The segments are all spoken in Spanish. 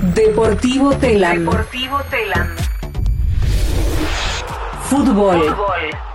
Deportivo Telam. Deportivo Telam. Fútbol. Fútbol.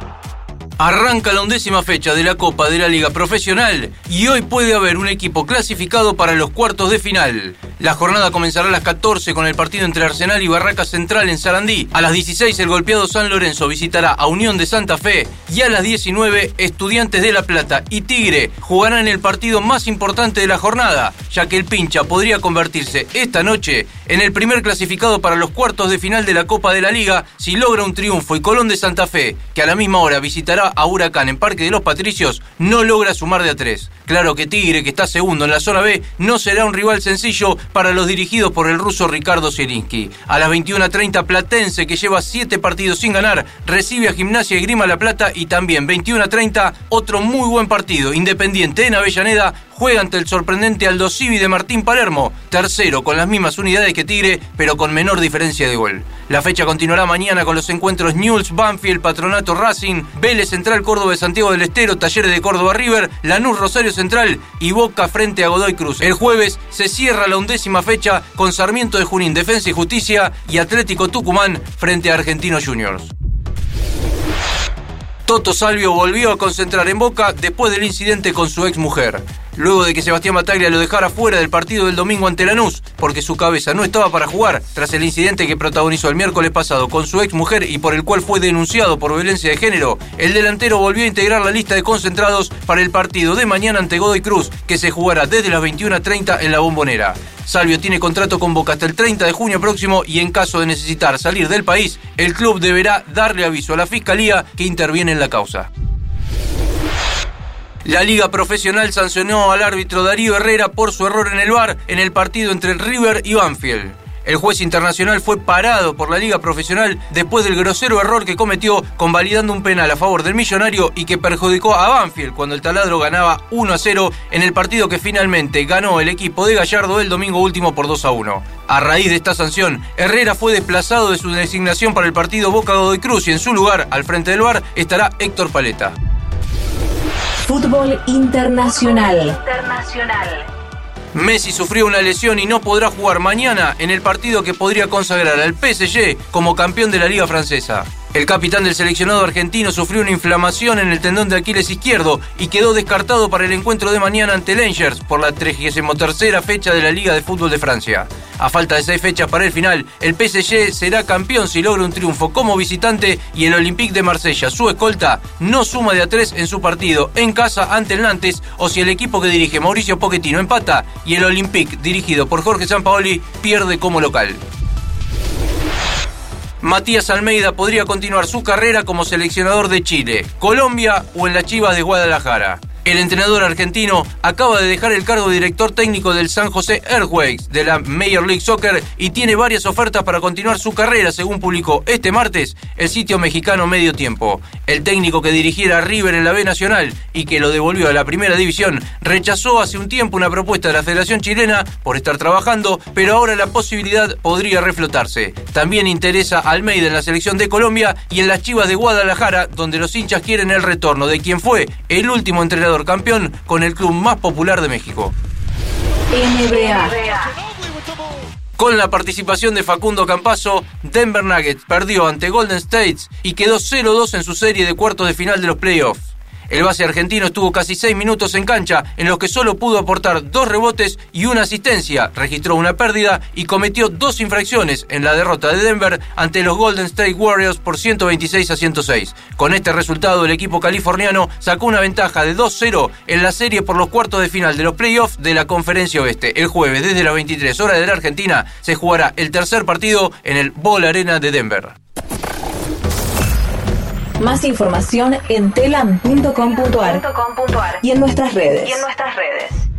Arranca la undécima fecha de la Copa de la Liga Profesional y hoy puede haber un equipo clasificado para los cuartos de final. La jornada comenzará a las 14 con el partido entre Arsenal y Barraca Central en Sarandí. A las 16 el golpeado San Lorenzo visitará a Unión de Santa Fe y a las 19 Estudiantes de La Plata y Tigre jugarán el partido más importante de la jornada, ya que el pincha podría convertirse esta noche en el primer clasificado para los cuartos de final de la Copa de la Liga si logra un triunfo y Colón de Santa Fe, que a la misma hora visitará a Huracán en Parque de los Patricios, no logra sumar de a tres. Claro que Tigre, que está segundo en la zona B, no será un rival sencillo para los dirigidos por el ruso Ricardo Zielinski. A las 21.30 Platense, que lleva siete partidos sin ganar, recibe a Gimnasia y Grima La Plata y también 21.30 otro muy buen partido. Independiente en Avellaneda juega ante el sorprendente Aldo Civi de Martín Palermo, tercero con las mismas unidades que Tigre, pero con menor diferencia de gol. La fecha continuará mañana con los encuentros Newell's, Banfield, Patronato Racing, Vélez Central Córdoba de Santiago del Estero, Talleres de Córdoba River, Lanús Rosario Central y Boca frente a Godoy Cruz. El jueves se cierra la undécima fecha con Sarmiento de Junín, Defensa y Justicia y Atlético Tucumán frente a Argentinos Juniors. Toto Salvio volvió a concentrar en Boca después del incidente con su ex mujer. Luego de que Sebastián Bataglia lo dejara fuera del partido del domingo ante Lanús, porque su cabeza no estaba para jugar, tras el incidente que protagonizó el miércoles pasado con su ex mujer y por el cual fue denunciado por violencia de género, el delantero volvió a integrar la lista de concentrados para el partido de mañana ante Godoy Cruz, que se jugará desde las 21.30 en la bombonera. Salvio tiene contrato con Boca hasta el 30 de junio próximo y en caso de necesitar salir del país, el club deberá darle aviso a la fiscalía que interviene en la causa. La Liga Profesional sancionó al árbitro Darío Herrera por su error en el VAR en el partido entre River y Banfield. El juez internacional fue parado por la Liga Profesional después del grosero error que cometió convalidando un penal a favor del millonario y que perjudicó a Banfield cuando el taladro ganaba 1 a 0 en el partido que finalmente ganó el equipo de Gallardo el domingo último por 2 a 1. A raíz de esta sanción, Herrera fue desplazado de su designación para el partido Boca Godoy Cruz y en su lugar, al frente del VAR, estará Héctor Paleta. Fútbol internacional. Internacional. Messi sufrió una lesión y no podrá jugar mañana en el partido que podría consagrar al PSG como campeón de la Liga Francesa. El capitán del seleccionado argentino sufrió una inflamación en el tendón de Aquiles izquierdo y quedó descartado para el encuentro de mañana ante Langers por la 33 fecha de la Liga de Fútbol de Francia. A falta de seis fechas para el final, el PSG será campeón si logra un triunfo como visitante y el Olympique de Marsella, su escolta, no suma de a tres en su partido en casa ante el Nantes o si el equipo que dirige Mauricio Pochettino empata y el Olympique, dirigido por Jorge Sampaoli, pierde como local. Matías Almeida podría continuar su carrera como seleccionador de Chile, Colombia o en las Chivas de Guadalajara. El entrenador argentino acaba de dejar el cargo de director técnico del San José Earthquakes de la Major League Soccer y tiene varias ofertas para continuar su carrera, según publicó este martes el sitio mexicano Medio Tiempo. El técnico que dirigiera a River en la B Nacional y que lo devolvió a la primera división rechazó hace un tiempo una propuesta de la Federación Chilena por estar trabajando, pero ahora la posibilidad podría reflotarse. También interesa a Almeida en la selección de Colombia y en las Chivas de Guadalajara, donde los hinchas quieren el retorno de quien fue el último entrenador campeón con el club más popular de México. NBA. Con la participación de Facundo Campazo, Denver Nuggets perdió ante Golden State y quedó 0-2 en su serie de cuartos de final de los playoffs. El base argentino estuvo casi seis minutos en cancha, en los que solo pudo aportar dos rebotes y una asistencia, registró una pérdida y cometió dos infracciones en la derrota de Denver ante los Golden State Warriors por 126 a 106. Con este resultado, el equipo californiano sacó una ventaja de 2-0 en la serie por los cuartos de final de los playoffs de la Conferencia Oeste. El jueves, desde las 23 horas de la Argentina, se jugará el tercer partido en el Ball Arena de Denver. Más información en telam.com.ar .com.ar. y en nuestras redes. Y en nuestras redes.